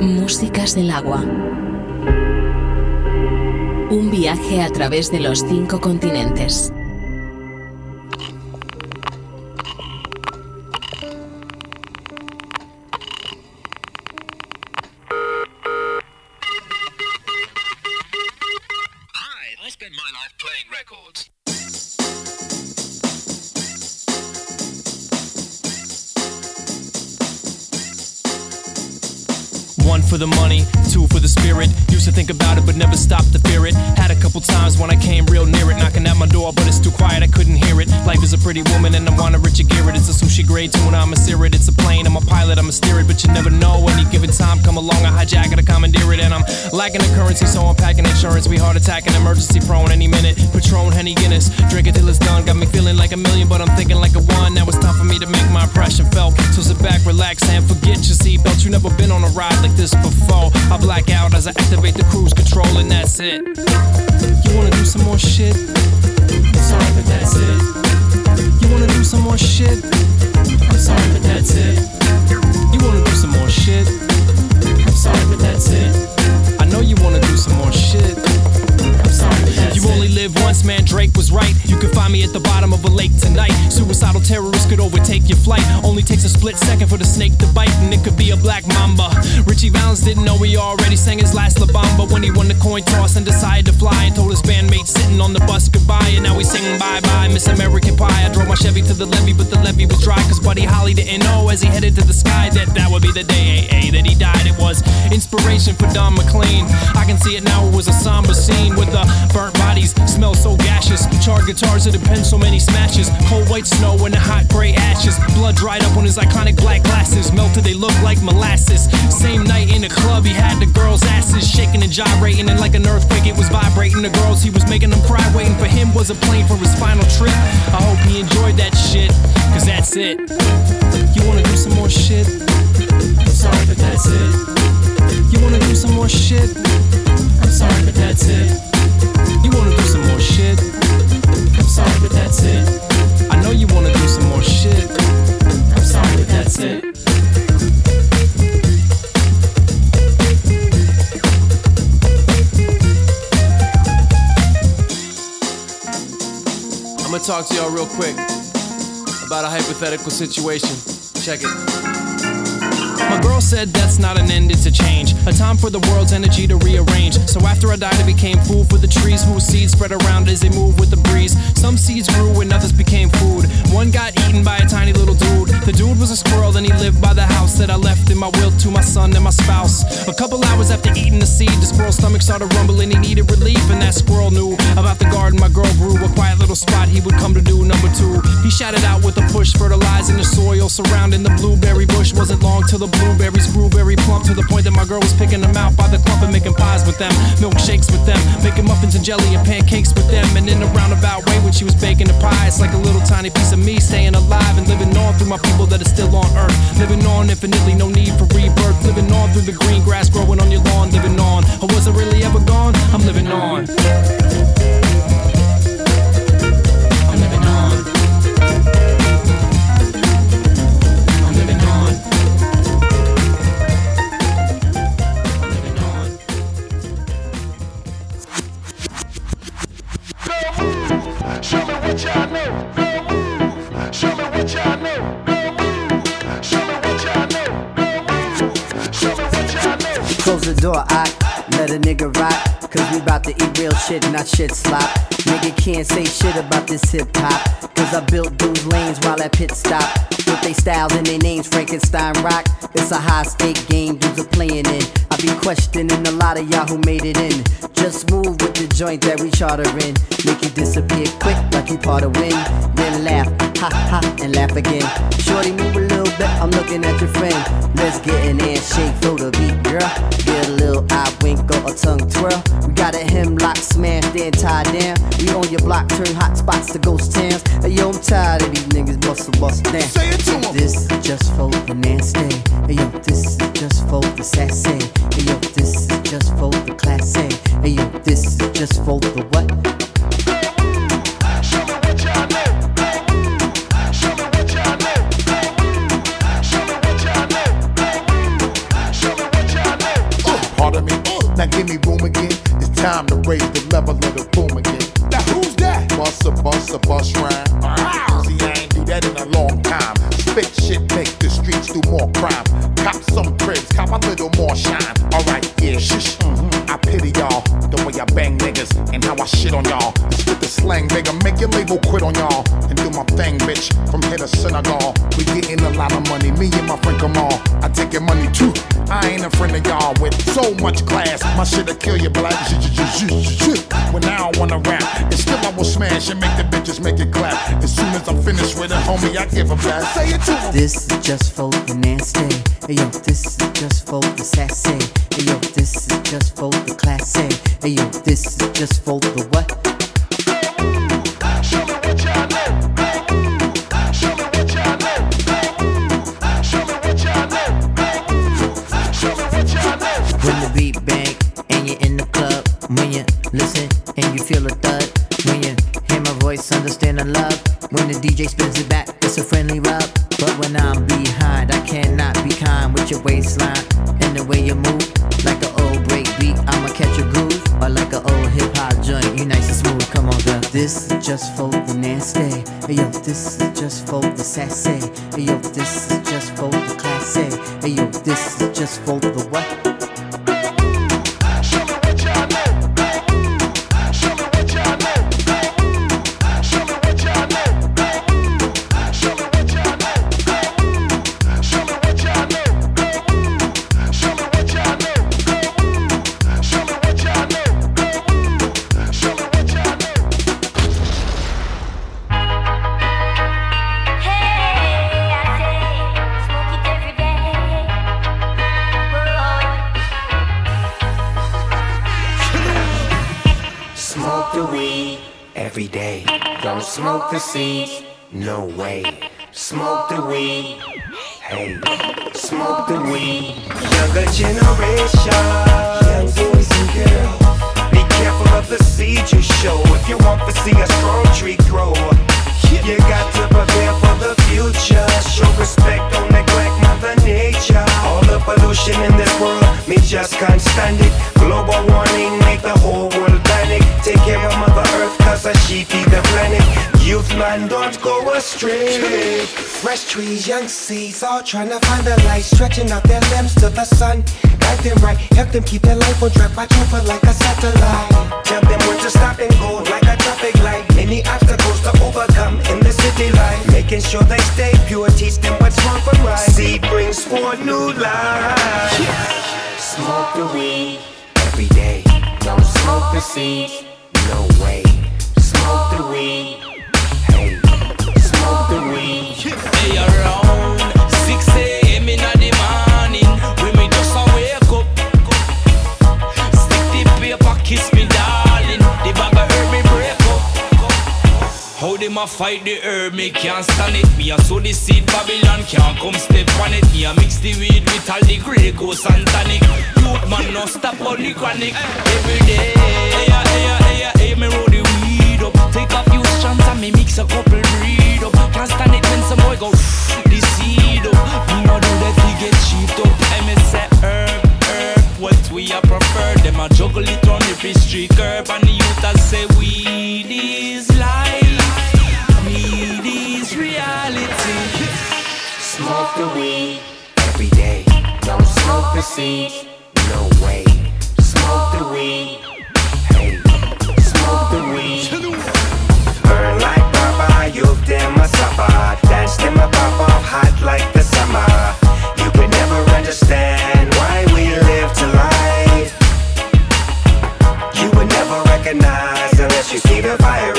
Músicas del agua. Un viaje a través de los cinco continentes. Pretty woman, and I wanna Richard Garrett. It's a sushi grade tuna, I'm a sear it. It's a plane, I'm a pilot, I'm a steer it, but you never know. Any given time, come along, I hijack it, I commandeer it, and I'm lacking the currency, so I'm packing insurance. We heart attacking, emergency prone any minute. Patron, Henny Guinness, drink it till it's done. Got me feeling like a million, but I'm thinking like a one. Now it's time for me to make my impression felt. So sit back, relax, and forget your seatbelt. You never been on a ride like this before. I black out as I activate the cruise control, and that's it. You wanna do some more shit? Sorry, but that's it. Wanna do some more shit? I'm sorry, but that's it. You wanna do some more shit? I'm sorry, but that's it. I know you wanna do some more shit. Only live once, man. Drake was right. You can find me at the bottom of a lake tonight. Suicidal terrorists could overtake your flight. Only takes a split second for the snake to bite, and it could be a black mamba. Ritchie Valens didn't know he already sang his last La Bamba when he won the coin toss and decided to fly and told his bandmates sitting on the bus goodbye. And now he's singing bye bye, Miss American Pie. I drove my Chevy to the levee, but the levee was dry, cause Buddy Holly didn't know as he headed to the sky that that would be the day AA, that he died. It was inspiration for Don McLean. I can see it now, it was a somber scene with the burnt bodies, smell so gaseous. Charred guitars that been so many smashes. Cold white snow and the hot gray ashes. Blood dried up on his iconic black glasses. Melted, they look like molasses. Same night in the club, he had the girls' asses shaking and gyrating. And like an earthquake, it was vibrating. The girls, he was making them cry. Waiting for him was a plane for his final trip. I hope he enjoyed that shit, cause that's it. You wanna do some more shit? I'm sorry, but that's it. You wanna do some more shit? I'm sorry, but that's it. You wanna do some more shit? I'm sorry, but that's it. I know you wanna do some more shit. I'm sorry, but that's it. I'm gonna talk to y'all real quick about a hypothetical situation. Check it. My girl said that's not an end, it's a change. A time for the world's energy to rearrange. So after I died, I became food for the trees whose seeds spread around as they move with the breeze. Some seeds grew and others became food. One got eaten by a tiny little dude. The dude was a squirrel and he lived by the house that I left in my will to my son and my spouse. A couple hours after eating the seed, the squirrel's stomach started rumbling. He needed relief, and that squirrel knew about the garden my girl grew. A quiet little spot he would come to do. Number two, he shouted out with a push, fertilizing the soil surrounding the blueberry bush. Wasn't long till the blueberries very plump to the point that my girl was picking them out by the clump and making pies with them, milkshakes with them, making muffins and jelly and pancakes with them. And in a roundabout way, when she was baking the pie, it's like a little tiny piece of me staying alive and living on through my people that are still on earth. Living on infinitely, no need for rebirth. Living on through the green grass growing on your lawn. Living on. I wasn't really ever gone, I'm living on. Shit, not shit slop. Nigga can't say shit about this hip hop. Cause I built dudes lanes while at pit stop. With they styles and they names, Frankenstein rock. It's a high stake game dudes are playing in. I be questioning a lot of y'all who made it in. Just move with the joint that we charterin'. Make you disappear quick like you part of wind. Then laugh, ha ha, and laugh again. Shorty, move a little bit, I'm looking at your friend. Let's get an ass shake, throw the beat, girl. Get a little eye wink or a tongue twirl. We got a hemlock smashed and tied down. We on your block, turn hot spots to ghost towns. Hey yo, I'm tired of these niggas bustle bustle down. Say it to 'em. This is just for the nasty. Hey yo, this is just for the sassy. Hey yo, this is just for the classy. Hey yo, this is just for the what? Give me room again. It's time to raise the level of the boom again. Now who's that? Bust a bust a bust rhyme. Wow. See, I ain't do that in a long time. Spit shit, make the streets do more crime. Cop some cribs, cop a little more shine. Alright, yeah, shush. mhm. I pity y'all, the way I bang niggas and how I shit on y'all. Spit the slang, nigga, make your label quit on y'all. And do my thing, bitch, from here to Senegal. We getting a lot of money, me and my friend Kamal. I take your money too. I ain't a friend of y'all with so much class. My shit'll kill you, but like, when I don't wanna rap, and still I will smash and make the bitches make it clap. As soon as I'm finished with it, homie, I give a back. Say it to 'em. This is just for the nasty. Hey yo, this is just for the sassy. Hey yo, this is just for the classy. Hey yo, this is just for the just can't stand it. Global warming make the whole world panic. Take care of Mother Earth, cause she feed the planet. Youth man, don't go astray. Fresh trees, young seeds, all trying to find the light, stretching out their limbs to the sun. Guide them right, help them keep their life on track, watch over like a satellite. Tell them when to stop and go like a traffic light. Any obstacles to overcome in the city life. Making sure they stay pure, teach them what's wrong from right. Seed brings forth new life. Smoke the weed every day. Don't smoke the seeds, no way. Smoke the weed, them a fight the herb, me can't stand it. Me a sow the seed, Babylon can't come step on it. Me a mix the weed with all the Grey Goose and tonic. Youth man, no stop on the chronic. Every day, hey, hey, hey, hey, me roll the weed up. Take a few strands and me mix a couple breed up. Can't stand it when some boy go the seed up. Me no do that, we get cheap up. Me say herb, herb, what we a prefer. Them a juggle it on the street curb, and the youth a say weed is life, Smoke the weed every day. Don't smoke the seeds, no way. Smoke the weed, hey. Smoke the weed. Burn like Baba, youth them a suffer. Dance them a pop off hot like the summer. You can never understand why we live to life. You would never recognize unless you see the fire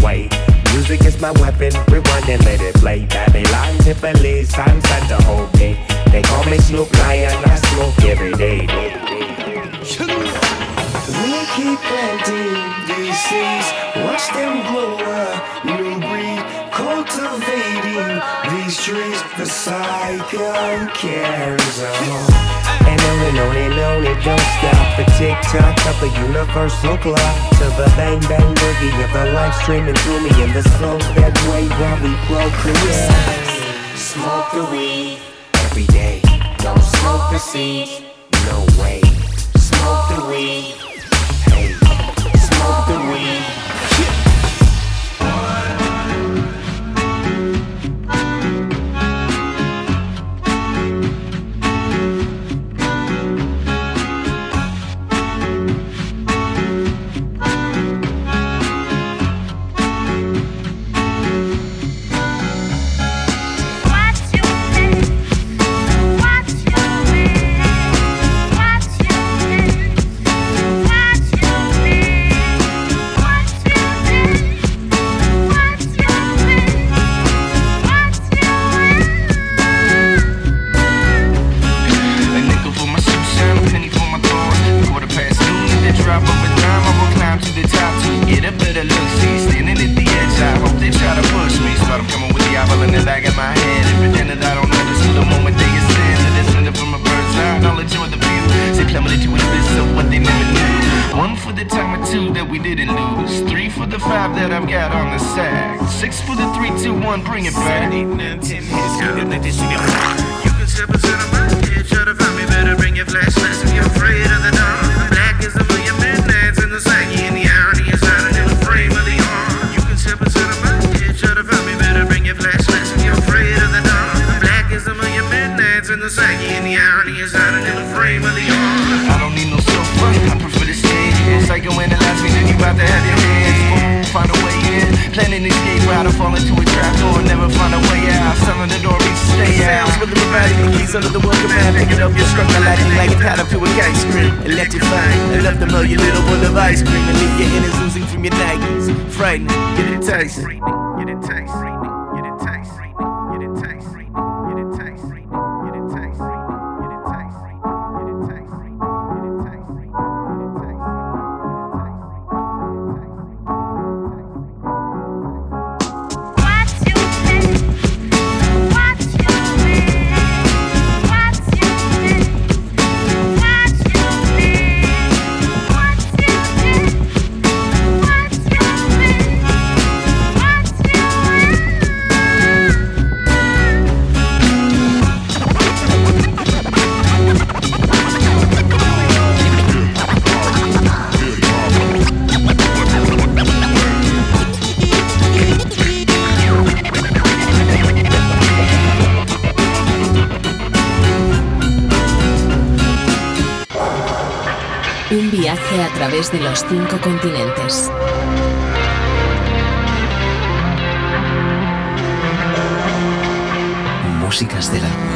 away. Music is my weapon, rewind and let it play. Babylon, Tiffany, sunset the whole day. They call me Snoop Lion, I smoke every day. We keep planting these seeds, watch them grow a new breed. Cultivating trees, the cycle carries on. And on and on and on, it don't stop. The tick tock of the universal clock to the bang bang boogie of the life streaming through me in the slow that way while we procreate. Smoke the weed every day. Don't smoke the seed. No way. Smoke the weed. I don't notice the moment they ascend. From a bird's eye, knowledge the view. To what they never knew. One for the time or two that we didn't lose. Three for the five that I've got on the sack. Six for the three, two, one, bring it back. Eight, nine, ten, hits. You can step inside of my head, try to find me better. Bring your flashlights if you're afraid of the dark. Midnights in the saggy, and the irony is hiding in the frame of the arm. I don't need no sofa, I prefer to stay. Psycho analyze me, then you about to have your hands. Find a way in, planning to escape route or fall into a trap door, never find a way out. Selling the door, reach stay out. Sounds with the provide keys under the welcome mat. Pick it up, you're struck by lightning like a paddle to a kite scream. Electrify, enough to melt your little bowl of ice cream and leave your innards losing from your Nikes. Frightening, get it tasty. Get it través de los cinco continentes. Músicas del agua.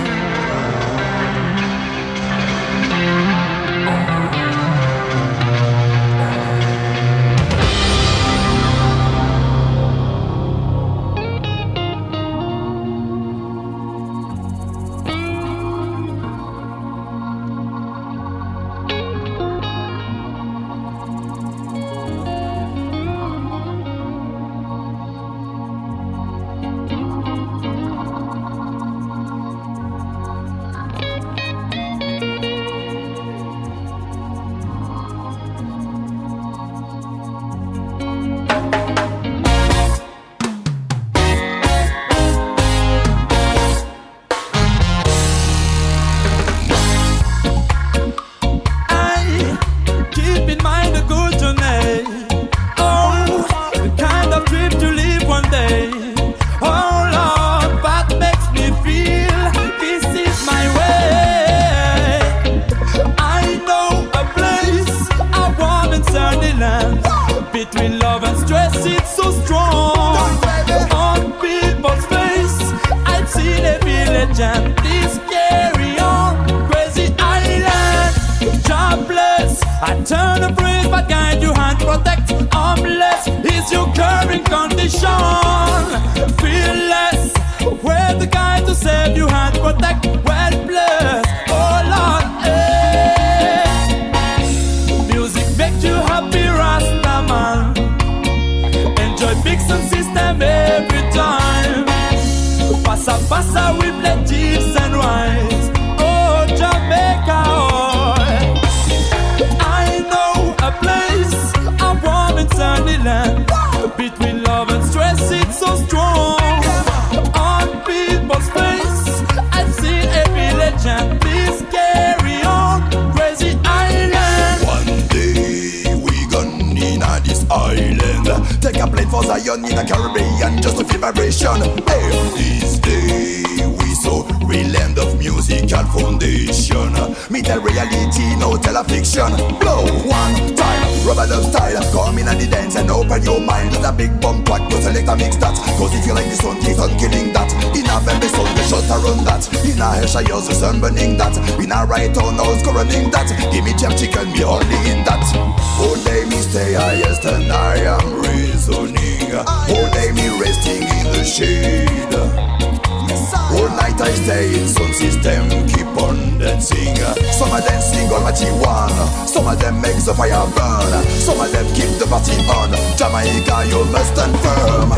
Zion in the Caribbean just to feel vibration. Hey, this day we saw real land of musical foundation. Me tell reality, no tell a fiction. Blow one time, rubber dub style. Come in and the dance and open your mind. Let a big bump track to select a mix that. Cause if you like this one, keep on killing that. In a very soul, the shot around that. In a Hesha, yours the sun burning that. In a right on, I was running that. Give me jerk chicken, me only in that. Oh, All day me stay highest and I am reasoning. All day me resting in the shade. All night I stay in sound system, keep on dancing. Some of them sing on marijuana, some of them make the fire burn, some of them keep the party on. Jamaica, you must stand firm.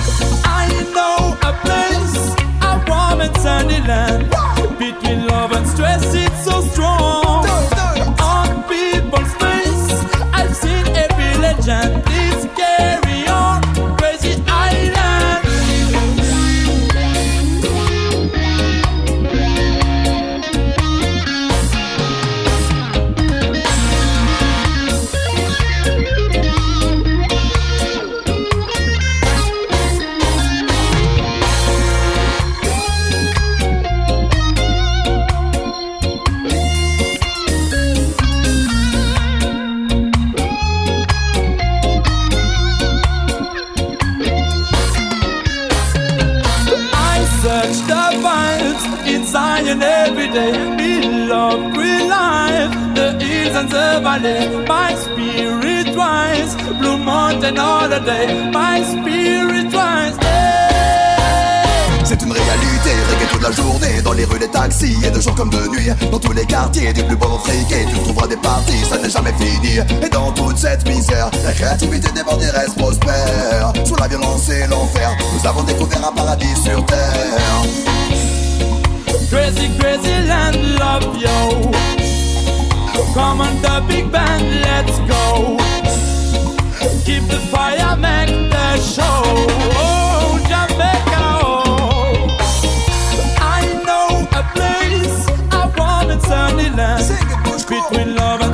I know a place, a warm and sunny land. Between love and stress, it's so strong. On people's face, I've seen every legend. Every day. We love real life, the hills and the valley. My spirit rise, blue mountain all. My spirit rise. C'est une réalité, reggae toute la journée Dans les rues des taxis et de jour comme de nuit Dans tous les quartiers du plus pauvre friqué Tu trouveras des parties, ça n'est jamais fini Et dans toute cette misère, la créativité des bandits reste prospère Sous la violence et l'enfer, nous avons découvert un paradis sur terre Crazy, crazy land, love yo. Come on, the big band, let's go. Keep the fire, make the show. Oh, Jamaica, oh. I know a place, a warm and sunny land. Between love and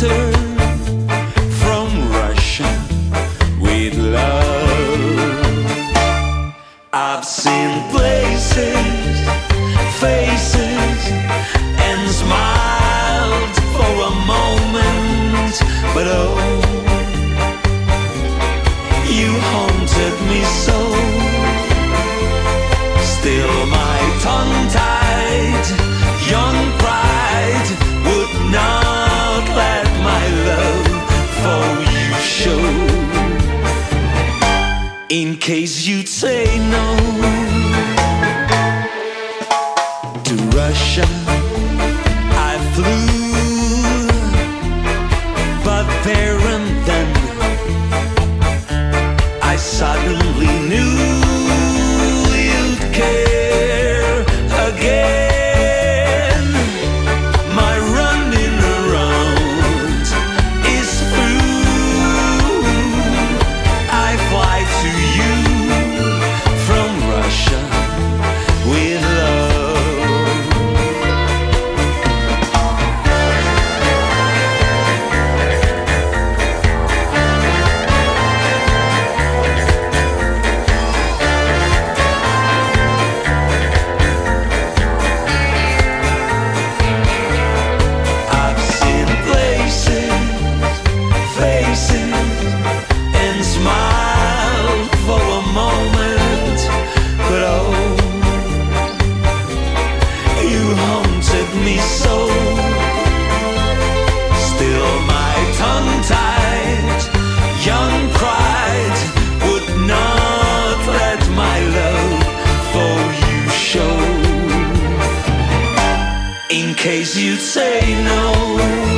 must case you'd say no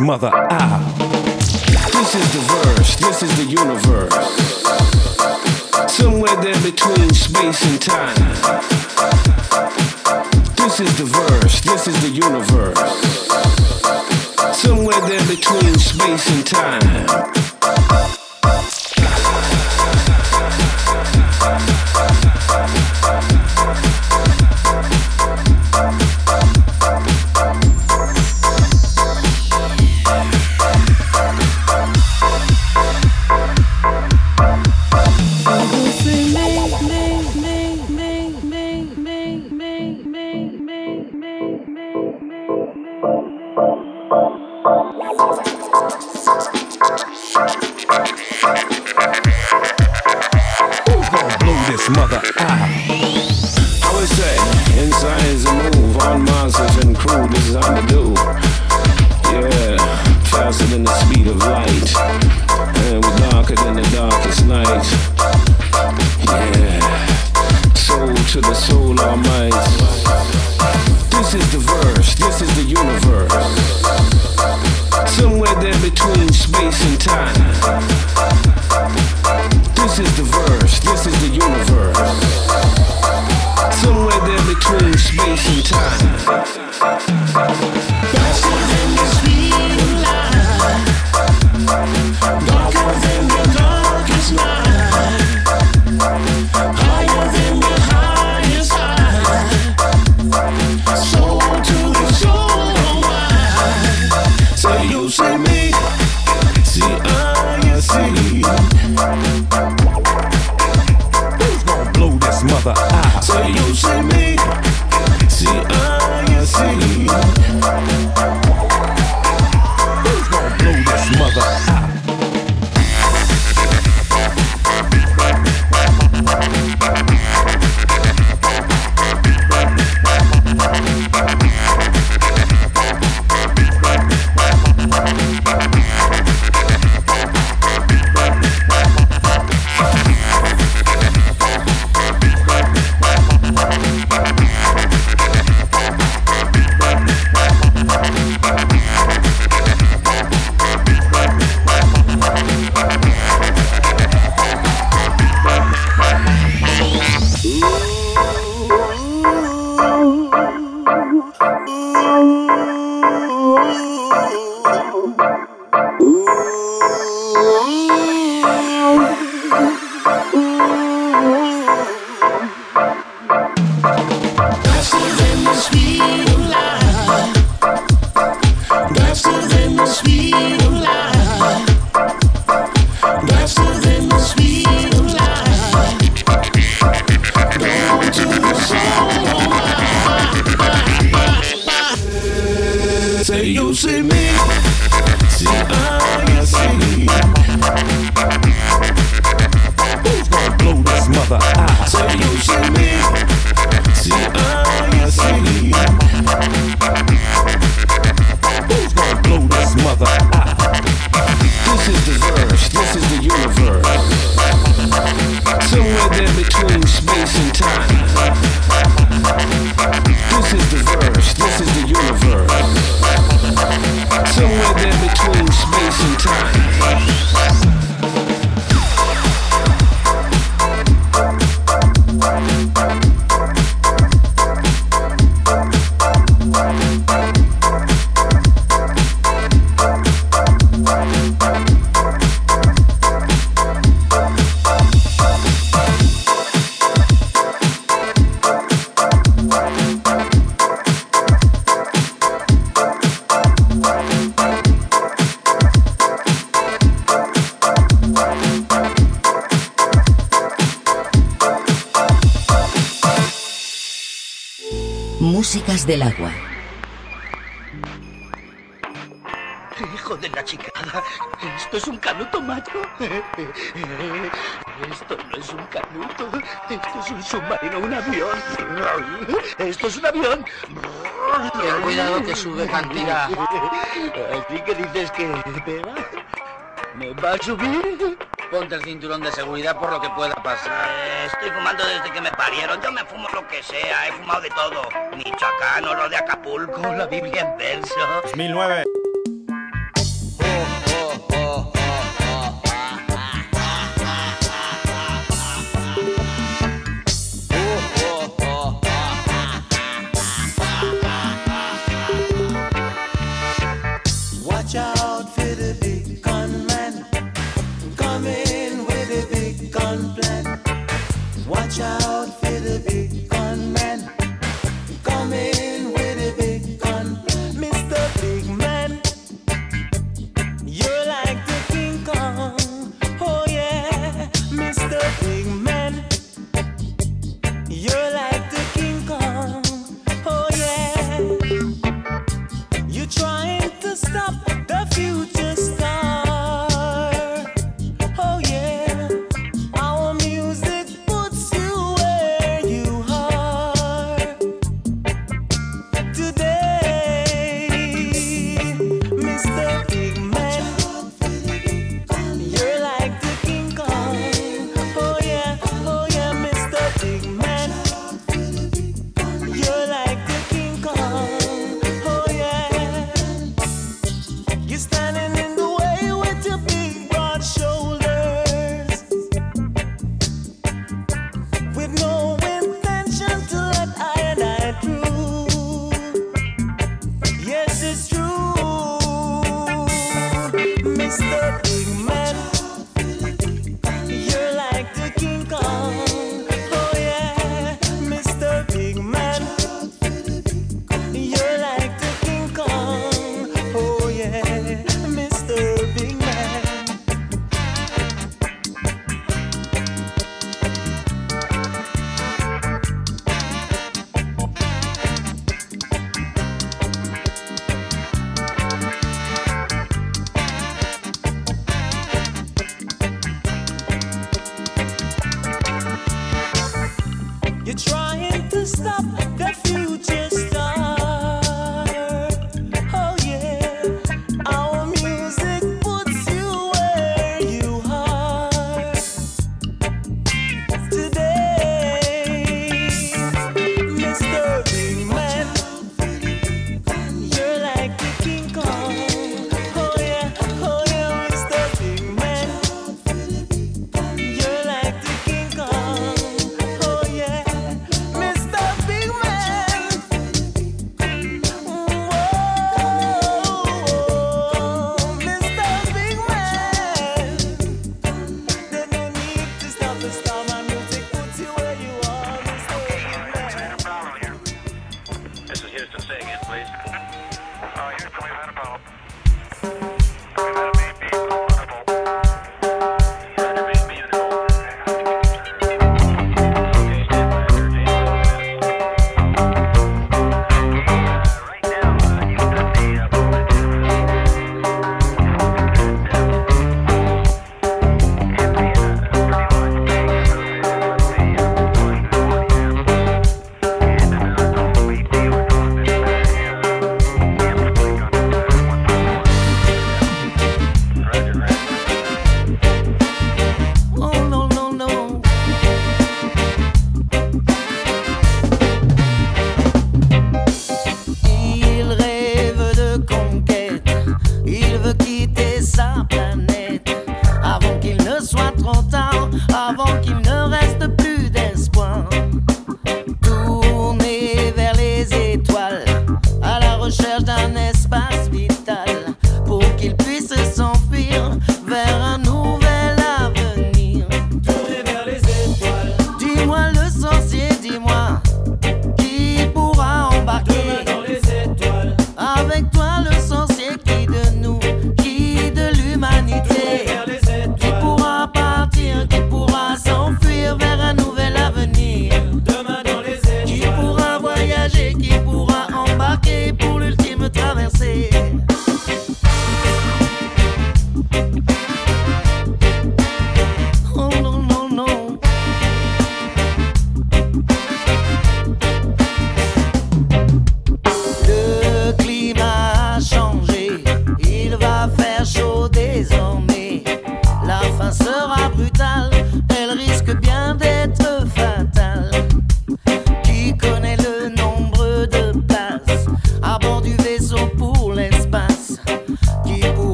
mother. Ah. This is the verse, this is the universe del agua. Hijo de la chicada, esto es un canuto, macho. Esto no es un canuto, esto es un submarino, un avión. Esto es un avión. Cuidado que sube cantidad. Así que dices que me va a subir. Ponte el cinturón de seguridad por lo que pueda pasar. Eh, estoy fumando desde que me parieron. Yo me fumo lo que sea. He fumado de todo. Michoacano, lo de Acapulco, la Biblia en verso. 2009.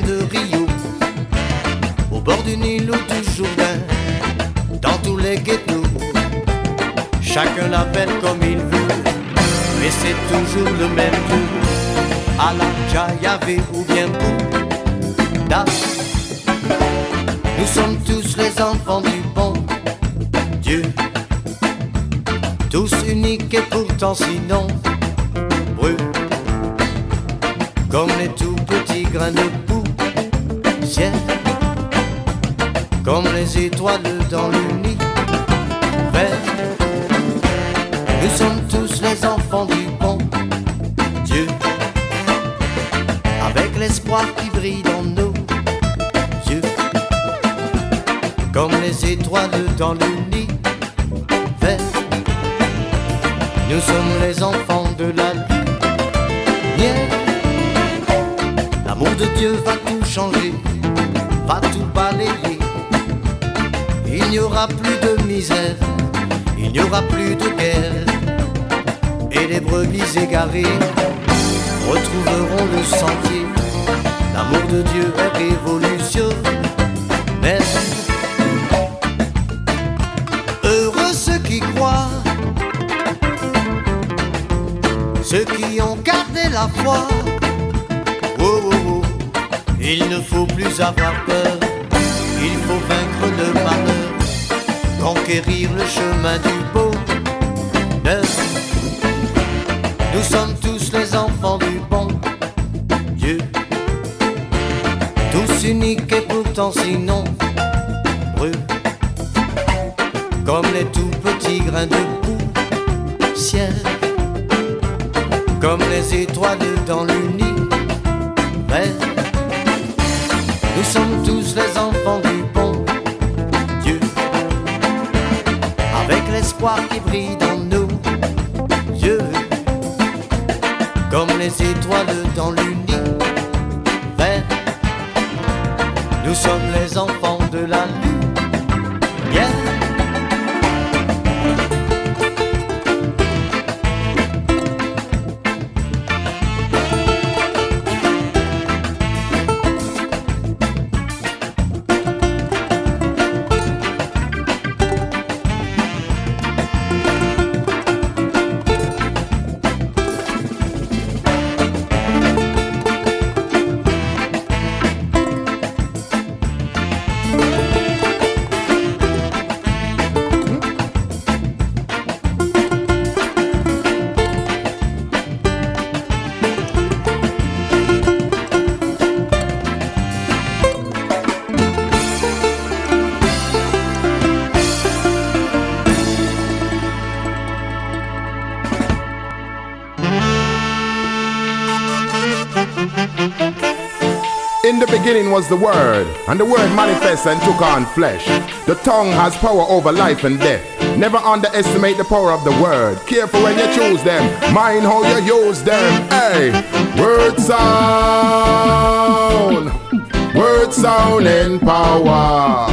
De Rio, au bord du Nil ou du Jourdain, dans tous les ghettos, chacun l'appelle comme il veut, mais c'est toujours le même tour. À la Jayave ou bien Bouddha. Nous sommes tous les enfants du bon Dieu. Tous uniques et pourtant si nombreux. Comme les tout petits grains de Comme les étoiles dans l'univers. Nous sommes tous les enfants du bon Dieu. Avec l'espoir qui brille dans nos yeux. Comme les étoiles dans l'univers. Nous sommes les enfants de la lumière. L'amour de Dieu va va tout balayer. Il n'y aura plus de misère, il n'y aura plus de guerre. Et les brebis égarées retrouveront le sentier. L'amour de Dieu est révolutionnaire. Heureux ceux qui croient, ceux qui ont gardé la foi. Il ne faut plus avoir peur, il faut vaincre le malheur, conquérir le chemin du bonheur. Nous sommes tous les enfants du bon Dieu, tous uniques et pourtant si nombreux, comme les tout petits grains de poussière. Comme les étoiles dans l'univers. Nous sommes tous les enfants du bon Dieu, avec l'espoir qui brille dans nos yeux, comme les étoiles dans l'univers. Nous sommes les enfants beginning was the Word, and the Word manifested and took on flesh. The tongue has power over life and death. Never underestimate the power of the Word. Careful when you choose them, mind how you use them. Hey, Word sound, Word sound in power.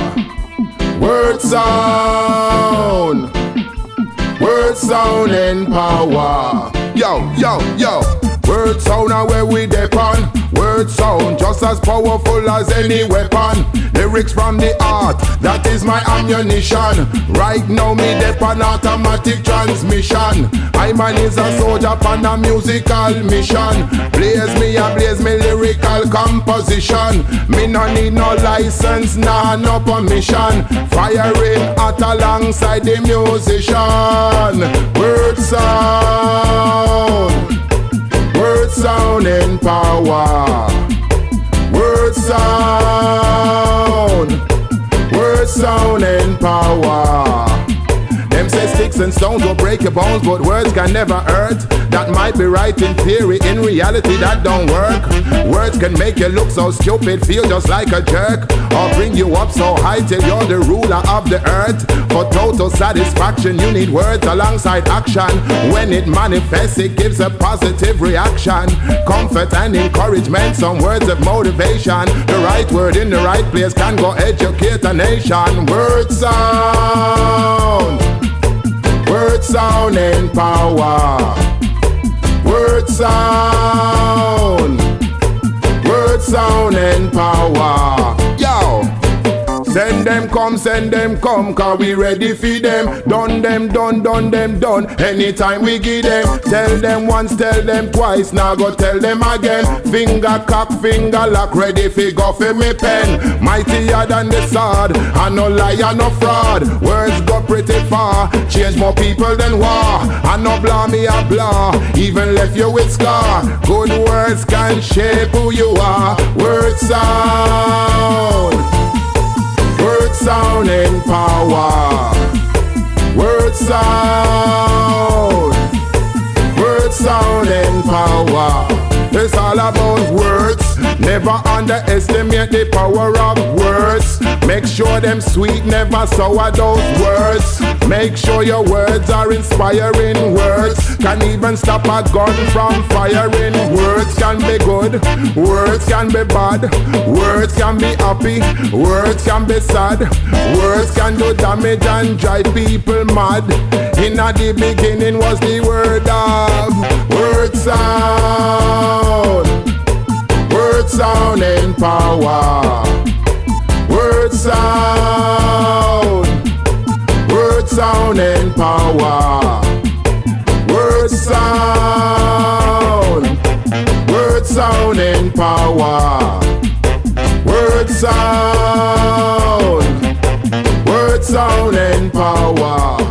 Word sound, Word sound in power. Yo, yo, yo. Word sound where we depend. Word sound just as powerful as any weapon. Lyrics from the heart, that is my ammunition. Right now me depend automatic transmission. I man is a soldier on a musical mission. Blaze me a blaze me lyrical composition. Me no need no license, nah no permission. Firing at alongside the musician. Word sound sounding power. Word sound. Word power. Say sticks and stones will break your bones, but words can never hurt. That might be right in theory, in reality that don't work. Words can make you look so stupid, feel just like a jerk, or bring you up so high till you're the ruler of the earth. For total satisfaction, you need words alongside action. When it manifests, it gives a positive reaction. Comfort and encouragement, some words of motivation. The right word in the right place can go educate a nation. Word sound. Sound and power. Word sound. Word sound and power. Send them come, send them come, cause we ready for them. Done them, done, done them, done. Anytime we give them, tell them once, tell them twice. Now go tell them again. Finger cock, finger lock, ready for go for me pen. Mightier than the sword, I no liar, no fraud. Words go pretty far, change more people than war. I no blah me a blah, even left you with scar. Good words can shape who you are. Words sound. Word sound and power. Word sound. Word sound and power. It's all about words. Never underestimate the power of words. Make sure them sweet, never sour those words. Make sure your words are inspiring words. Can even stop a gun from firing. Words can be good, words can be bad. Words can be happy, words can be sad. Words can do damage and drive people mad. In the beginning was the word of word sound. Word sound and power. Word sound. Word sound and power. Word sound. Word sound and power. Word sound. Word sound and power.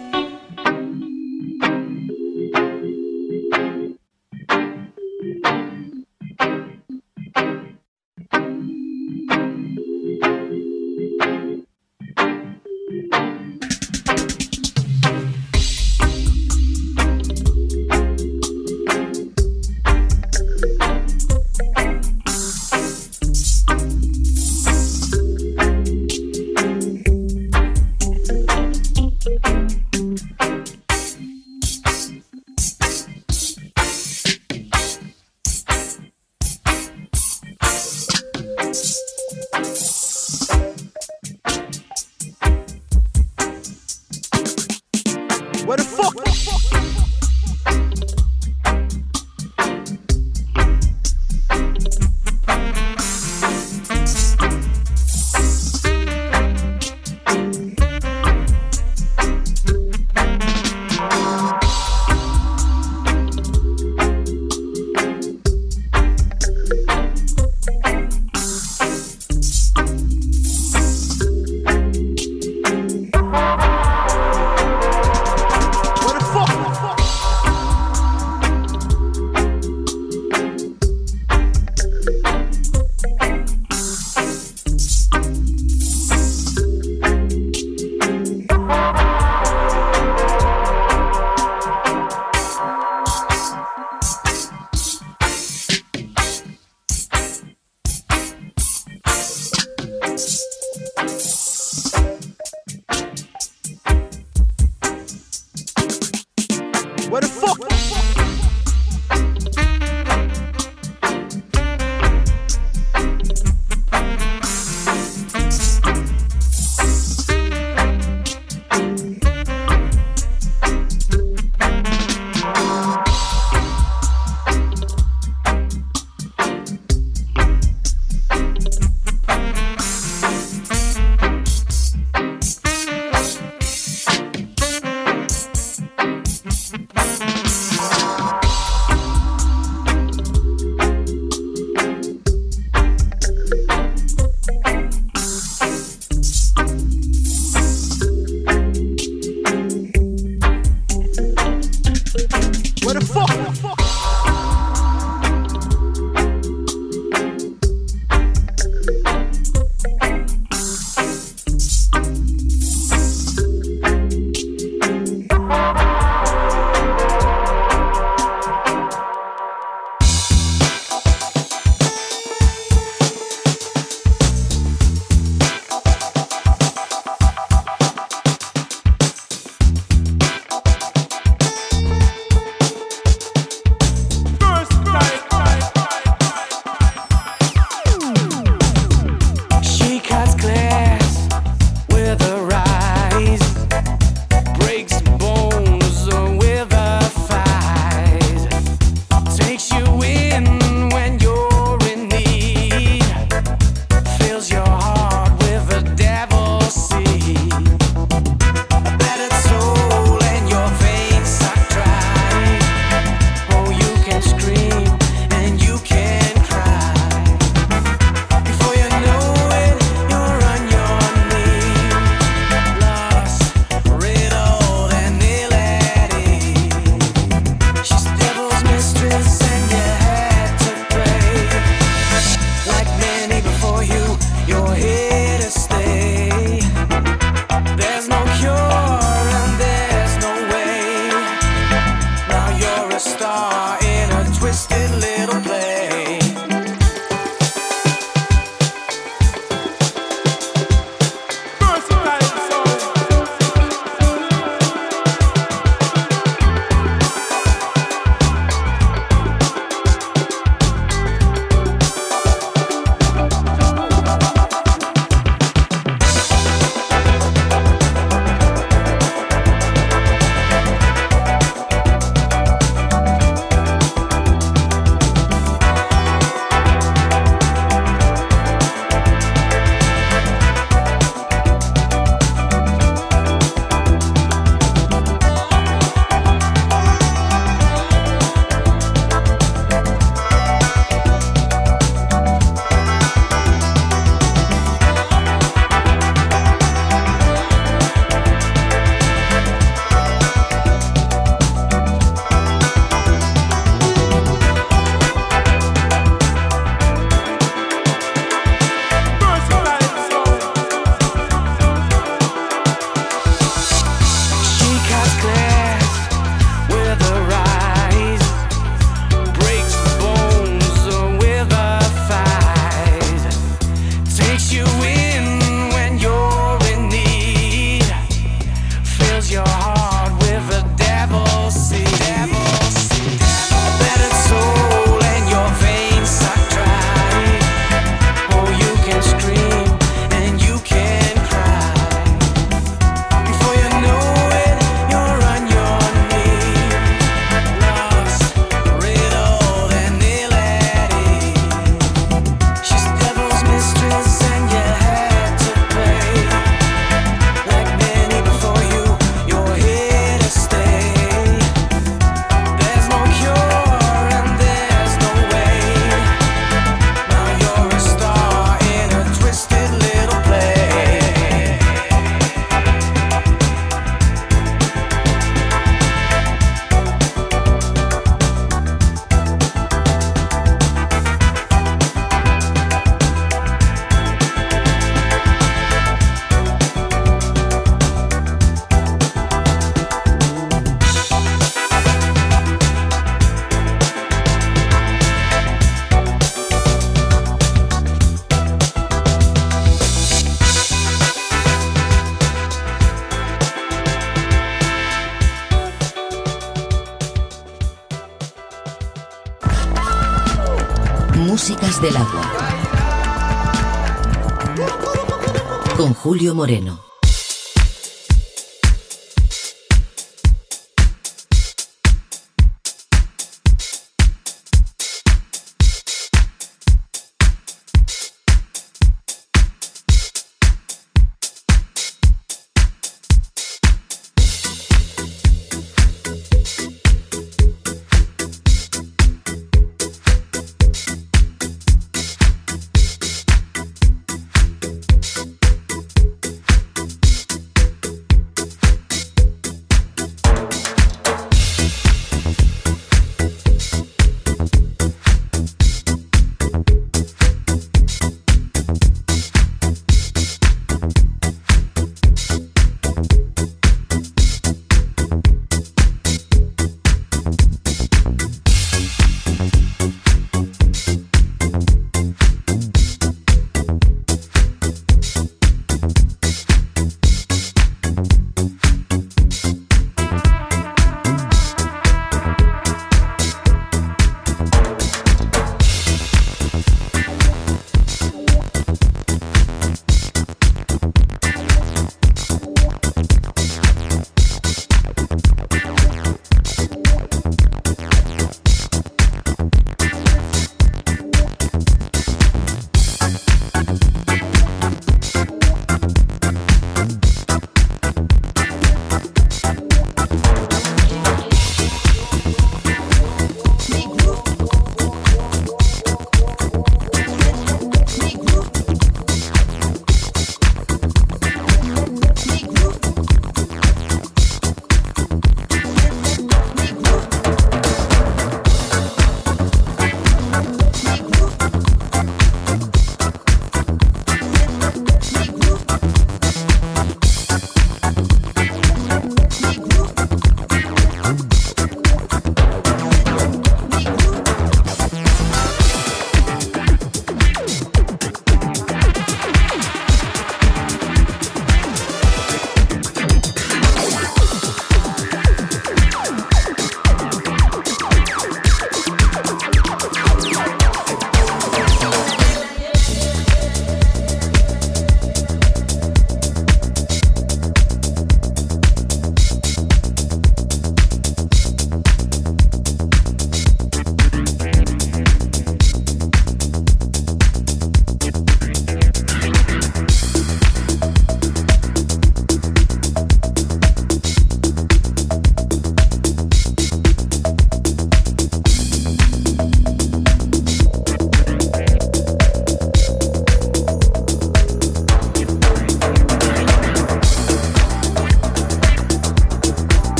Julio Moreno.